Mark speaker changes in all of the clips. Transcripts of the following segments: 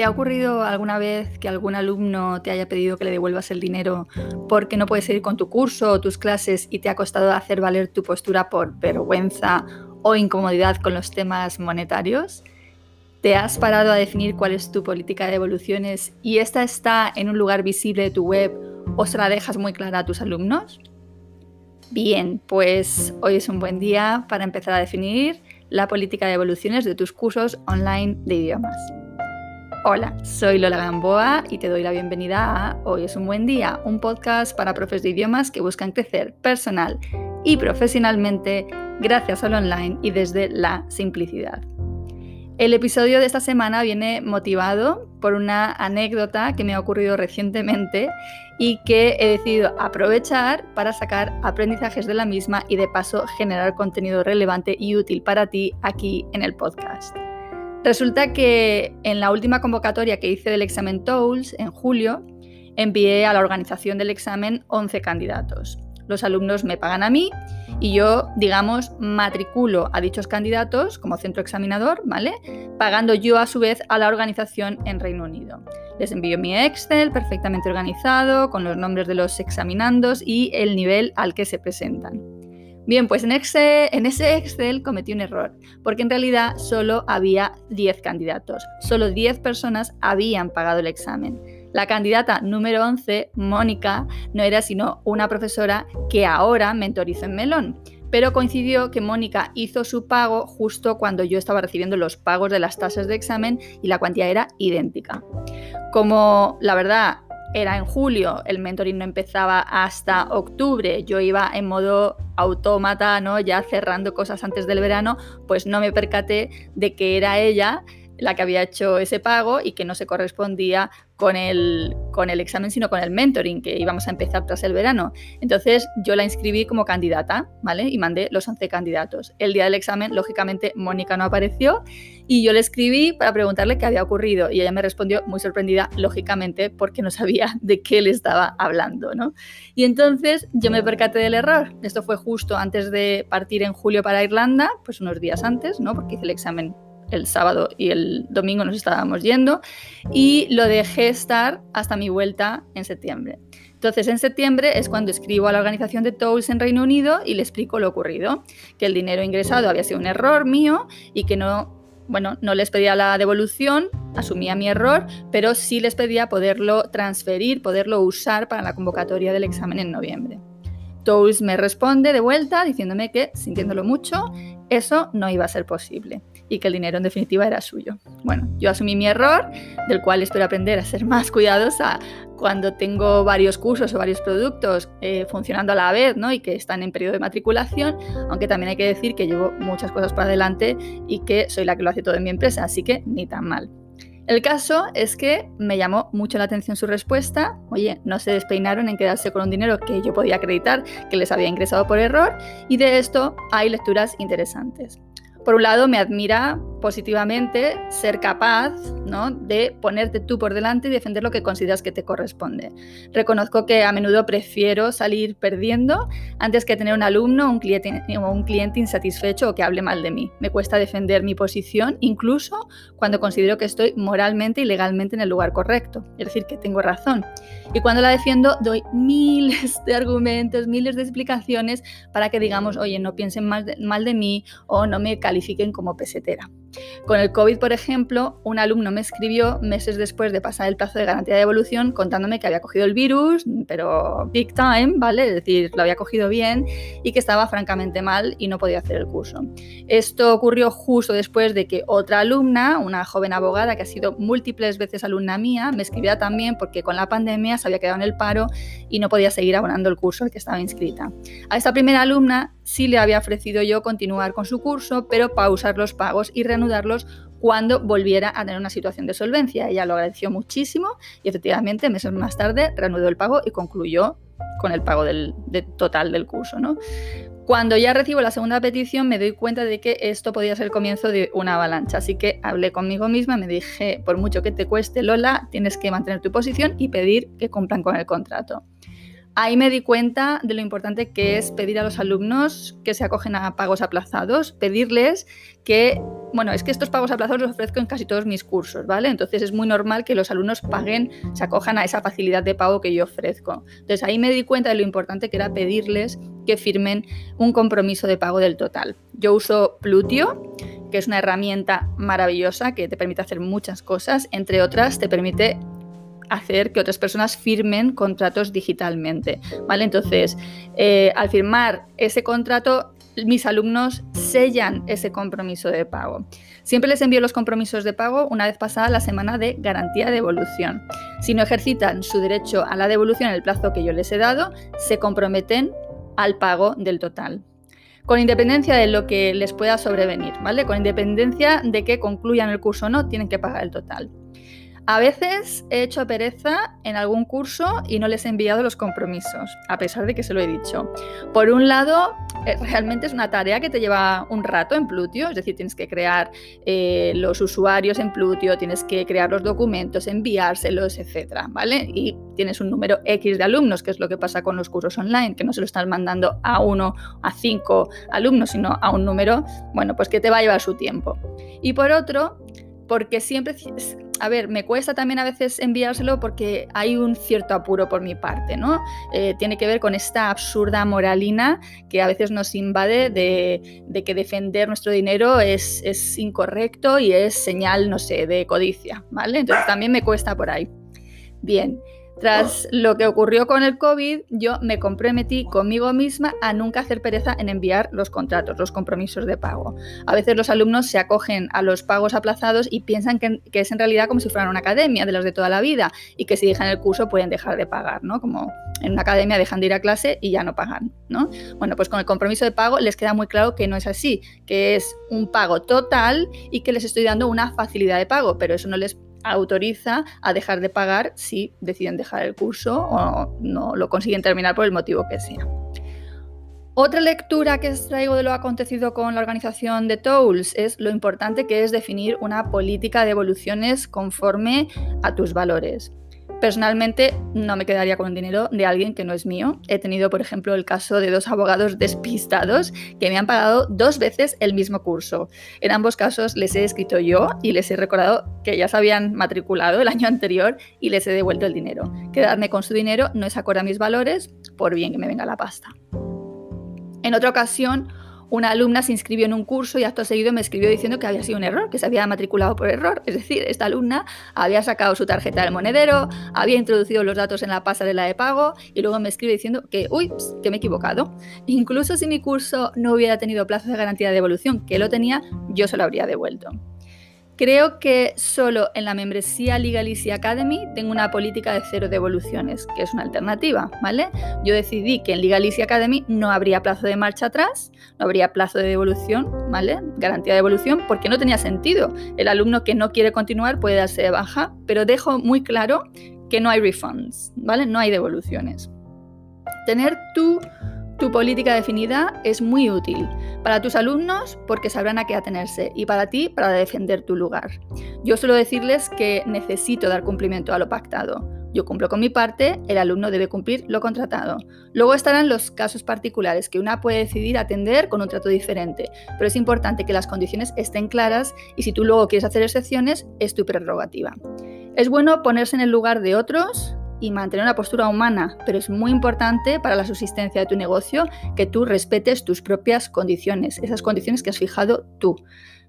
Speaker 1: ¿Te ha ocurrido alguna vez que algún alumno te haya pedido que le devuelvas el dinero porque no puedes seguir con tu curso o tus clases y te ha costado hacer valer tu postura por vergüenza o incomodidad con los temas monetarios? ¿Te has parado a definir cuál es tu política de devoluciones y esta está en un lugar visible de tu web o se la dejas muy clara a tus alumnos? Bien, pues hoy es un buen día para empezar a definir la política de devoluciones de tus cursos online de idiomas. Hola, soy Lola Gamboa y te doy la bienvenida a Hoy es un buen día, un podcast para profes de idiomas que buscan crecer personal y profesionalmente gracias al online y desde la simplicidad. El episodio de esta semana viene motivado por una anécdota que me ha ocurrido recientemente y que he decidido aprovechar para sacar aprendizajes de la misma y de paso generar contenido relevante y útil para ti aquí en el podcast. Resulta que en la última convocatoria que hice del examen TOELS en julio, envié a la organización del examen 11 candidatos los alumnos me pagan a mí y yo, digamos, matriculo a dichos candidatos como centro examinador, ¿vale? Pagando yo a su vez a la organización en Reino Unido. Les envío mi Excel perfectamente organizado, con los nombres de los examinandos y el nivel al que se presentan. Bien, pues en, ese Excel cometí un error, porque en realidad solo había 10 candidatos, solo 10 personas habían pagado el examen. La candidata número 11, Mónica, no era sino una profesora que ahora mentorizo en Melón, pero coincidió que Mónica hizo su pago justo cuando yo estaba recibiendo los pagos de las tasas de examen y la cuantía era idéntica. Como la verdad era en julio, el mentoring no empezaba hasta octubre, yo iba en modo autómata, ¿no? ya cerrando cosas antes del verano, pues no me percaté de que era ella la que había hecho ese pago y que no se correspondía con el, con el examen, sino con el mentoring que íbamos a empezar tras el verano. Entonces yo la inscribí como candidata, ¿vale? Y mandé los 11 candidatos. El día del examen, lógicamente, Mónica no apareció y yo le escribí para preguntarle qué había ocurrido y ella me respondió muy sorprendida, lógicamente, porque no sabía de qué le estaba hablando, ¿no? Y entonces yo me percaté del error. Esto fue justo antes de partir en julio para Irlanda, pues unos días antes, ¿no? Porque hice el examen el sábado y el domingo nos estábamos yendo y lo dejé estar hasta mi vuelta en septiembre. Entonces, en septiembre es cuando escribo a la organización de Tools en Reino Unido y le explico lo ocurrido, que el dinero ingresado había sido un error mío y que no, bueno, no les pedía la devolución, asumía mi error, pero sí les pedía poderlo transferir, poderlo usar para la convocatoria del examen en noviembre. Tools me responde de vuelta diciéndome que, sintiéndolo mucho, eso no iba a ser posible y que el dinero en definitiva era suyo. Bueno, yo asumí mi error, del cual espero aprender a ser más cuidadosa cuando tengo varios cursos o varios productos eh, funcionando a la vez ¿no? y que están en periodo de matriculación, aunque también hay que decir que llevo muchas cosas para adelante y que soy la que lo hace todo en mi empresa, así que ni tan mal. El caso es que me llamó mucho la atención su respuesta. Oye, no se despeinaron en quedarse con un dinero que yo podía acreditar que les había ingresado por error y de esto hay lecturas interesantes. Por un lado, me admira positivamente ser capaz ¿no? de ponerte tú por delante y defender lo que consideras que te corresponde. Reconozco que a menudo prefiero salir perdiendo antes que tener un alumno o un cliente, un cliente insatisfecho o que hable mal de mí. Me cuesta defender mi posición incluso cuando considero que estoy moralmente y legalmente en el lugar correcto, es decir, que tengo razón. Y cuando la defiendo doy miles de argumentos, miles de explicaciones para que digamos, oye, no piensen mal de, mal de mí o no me califiquen como pesetera. Con el COVID, por ejemplo, un alumno me escribió meses después de pasar el plazo de garantía de evolución contándome que había cogido el virus, pero big time, ¿vale? Es decir, lo había cogido bien y que estaba francamente mal y no podía hacer el curso. Esto ocurrió justo después de que otra alumna, una joven abogada que ha sido múltiples veces alumna mía, me escribiera también porque con la pandemia se había quedado en el paro y no podía seguir abonando el curso al que estaba inscrita. A esta primera alumna sí le había ofrecido yo continuar con su curso, pero pausar los pagos y reanudarlos cuando volviera a tener una situación de solvencia. Ella lo agradeció muchísimo y efectivamente meses más tarde reanudó el pago y concluyó con el pago del, total del curso. ¿no? Cuando ya recibo la segunda petición me doy cuenta de que esto podía ser el comienzo de una avalancha, así que hablé conmigo misma, me dije, por mucho que te cueste Lola, tienes que mantener tu posición y pedir que cumplan con el contrato. Ahí me di cuenta de lo importante que es pedir a los alumnos que se acogen a pagos aplazados, pedirles que, bueno, es que estos pagos aplazados los ofrezco en casi todos mis cursos, ¿vale? Entonces es muy normal que los alumnos paguen, se acojan a esa facilidad de pago que yo ofrezco. Entonces ahí me di cuenta de lo importante que era pedirles que firmen un compromiso de pago del total. Yo uso Plutio, que es una herramienta maravillosa que te permite hacer muchas cosas, entre otras te permite hacer que otras personas firmen contratos digitalmente, ¿vale? Entonces, eh, al firmar ese contrato, mis alumnos sellan ese compromiso de pago. Siempre les envío los compromisos de pago una vez pasada la semana de garantía de devolución. Si no ejercitan su derecho a la devolución en el plazo que yo les he dado, se comprometen al pago del total con independencia de lo que les pueda sobrevenir, ¿vale? Con independencia de que concluyan el curso o no, tienen que pagar el total. A veces he hecho pereza en algún curso y no les he enviado los compromisos, a pesar de que se lo he dicho. Por un lado, eh, realmente es una tarea que te lleva un rato en Plutio, es decir, tienes que crear eh, los usuarios en Plutio, tienes que crear los documentos, enviárselos, etcétera, ¿vale? Y tienes un número X de alumnos, que es lo que pasa con los cursos online, que no se lo están mandando a uno, a cinco alumnos, sino a un número, bueno, pues que te va a llevar su tiempo. Y por otro, porque siempre a ver, me cuesta también a veces enviárselo porque hay un cierto apuro por mi parte, ¿no? Eh, tiene que ver con esta absurda moralina que a veces nos invade de, que defender nuestro dinero es, es incorrecto y es señal, no sé, de codicia, ¿vale? Entonces también me cuesta por ahí. Bien, tras lo que ocurrió con el COVID, yo me comprometí conmigo misma a nunca hacer pereza en enviar los contratos, los compromisos de pago. A veces los alumnos se acogen a los pagos aplazados y piensan que, es en realidad como si fueran una academia de las de toda la vida y que si dejan el curso pueden dejar de pagar, ¿no? Como en una academia dejan de ir a clase y ya no pagan, ¿no? Bueno, pues con el compromiso de pago les queda muy claro que no es así, que es un pago total y que les estoy dando una facilidad de pago, pero eso no les autoriza a dejar de pagar si deciden dejar el curso o no lo consiguen terminar por el motivo que sea. Otra lectura que extraigo de lo acontecido con la organización de Tools es lo importante que es definir una política de evoluciones conforme a tus valores. Personalmente no me quedaría con el dinero de alguien que no es mío. He tenido, por ejemplo, el caso de dos abogados despistados que me han pagado dos veces el mismo curso. En ambos casos les he escrito yo y les he recordado que ya se habían matriculado el año anterior y les he devuelto el dinero. Quedarme con su dinero no es acorde a mis valores, por bien que me venga la pasta. En otra ocasión, una alumna se inscribió en un curso y acto seguido me escribió diciendo que había sido un error, que se había matriculado por error. Es decir, esta alumna había sacado su tarjeta del monedero, había introducido los datos en la pasarela de pago y luego me escribe diciendo que, uy, que me he equivocado. Incluso si mi curso no hubiera tenido plazo de garantía de devolución, que lo tenía, yo se lo habría devuelto. Creo que solo en la membresía Legal Easy Academy tengo una política de cero devoluciones, que es una alternativa, ¿vale? Yo decidí que en Legal Easy Academy no habría plazo de marcha atrás, no habría plazo de devolución, ¿vale? Garantía de devolución, porque no tenía sentido. El alumno que no quiere continuar puede darse de baja, pero dejo muy claro que no hay refunds, ¿vale? No hay devoluciones. Tener tu tu política definida es muy útil para tus alumnos porque sabrán a qué atenerse y para ti para defender tu lugar. Yo suelo decirles que necesito dar cumplimiento a lo pactado. Yo cumplo con mi parte, el alumno debe cumplir lo contratado. Luego estarán los casos particulares que una puede decidir atender con un trato diferente, pero es importante que las condiciones estén claras y si tú luego quieres hacer excepciones, es tu prerrogativa. Es bueno ponerse en el lugar de otros, y mantener una postura humana, pero es muy importante para la subsistencia de tu negocio que tú respetes tus propias condiciones, esas condiciones que has fijado tú.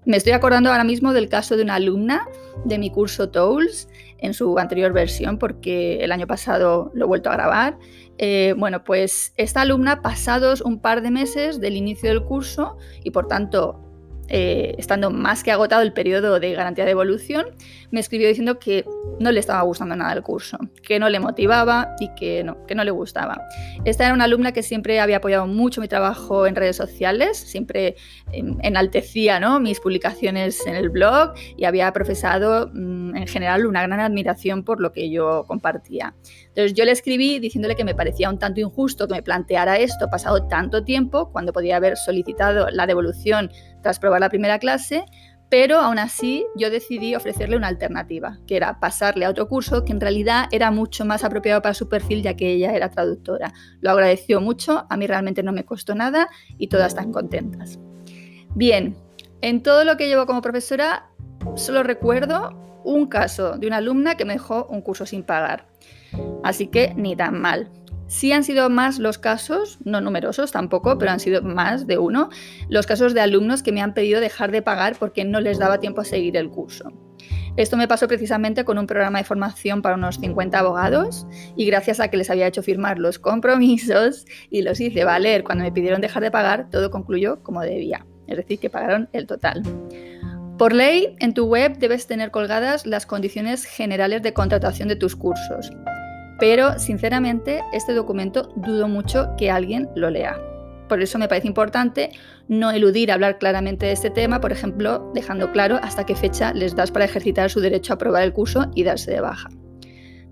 Speaker 1: Me estoy acordando ahora mismo del caso de una alumna de mi curso Tools en su anterior versión, porque el año pasado lo he vuelto a grabar. Eh, bueno, pues esta alumna, pasados un par de meses del inicio del curso y por tanto eh, estando más que agotado el periodo de garantía de evolución, me escribió diciendo que no le estaba gustando nada el curso, que no le motivaba y que no, que no le gustaba. Esta era una alumna que siempre había apoyado mucho mi trabajo en redes sociales, siempre enaltecía ¿no? mis publicaciones en el blog y había profesado mm, en general una gran admiración por lo que yo compartía. Entonces yo le escribí diciéndole que me parecía un tanto injusto que me planteara esto pasado tanto tiempo, cuando podía haber solicitado la devolución tras probar la primera clase, pero aún así yo decidí ofrecerle una alternativa, que era pasarle a otro curso que en realidad era mucho más apropiado para su perfil ya que ella era traductora. Lo agradeció mucho, a mí realmente no me costó nada y todas están contentas. Bien, en todo lo que llevo como profesora solo recuerdo un caso de una alumna que me dejó un curso sin pagar. Así que ni tan mal. Sí han sido más los casos, no numerosos tampoco, pero han sido más de uno, los casos de alumnos que me han pedido dejar de pagar porque no les daba tiempo a seguir el curso. Esto me pasó precisamente con un programa de formación para unos 50 abogados y gracias a que les había hecho firmar los compromisos y los hice valer cuando me pidieron dejar de pagar, todo concluyó como debía, es decir, que pagaron el total. Por ley, en tu web debes tener colgadas las condiciones generales de contratación de tus cursos. Pero, sinceramente, este documento dudo mucho que alguien lo lea. Por eso me parece importante no eludir hablar claramente de este tema, por ejemplo, dejando claro hasta qué fecha les das para ejercitar su derecho a aprobar el curso y darse de baja.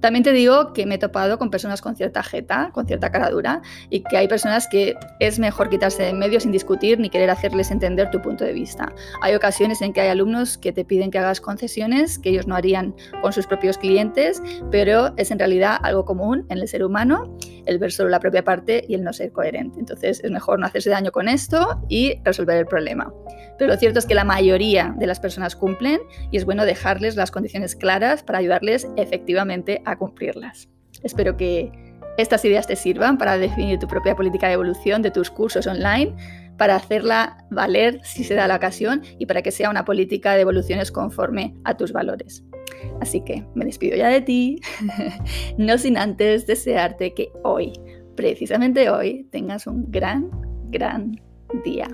Speaker 1: También te digo que me he topado con personas con cierta jeta, con cierta cara dura, y que hay personas que es mejor quitarse de en medio sin discutir ni querer hacerles entender tu punto de vista. Hay ocasiones en que hay alumnos que te piden que hagas concesiones que ellos no harían con sus propios clientes, pero es en realidad algo común en el ser humano el ver solo la propia parte y el no ser coherente. Entonces es mejor no hacerse daño con esto y resolver el problema. Pero lo cierto es que la mayoría de las personas cumplen y es bueno dejarles las condiciones claras para ayudarles efectivamente cumplirlas. Espero que estas ideas te sirvan para definir tu propia política de evolución de tus cursos online, para hacerla valer si se da la ocasión y para que sea una política de evoluciones conforme a tus valores. Así que me despido ya de ti, no sin antes desearte que hoy, precisamente hoy, tengas un gran, gran día.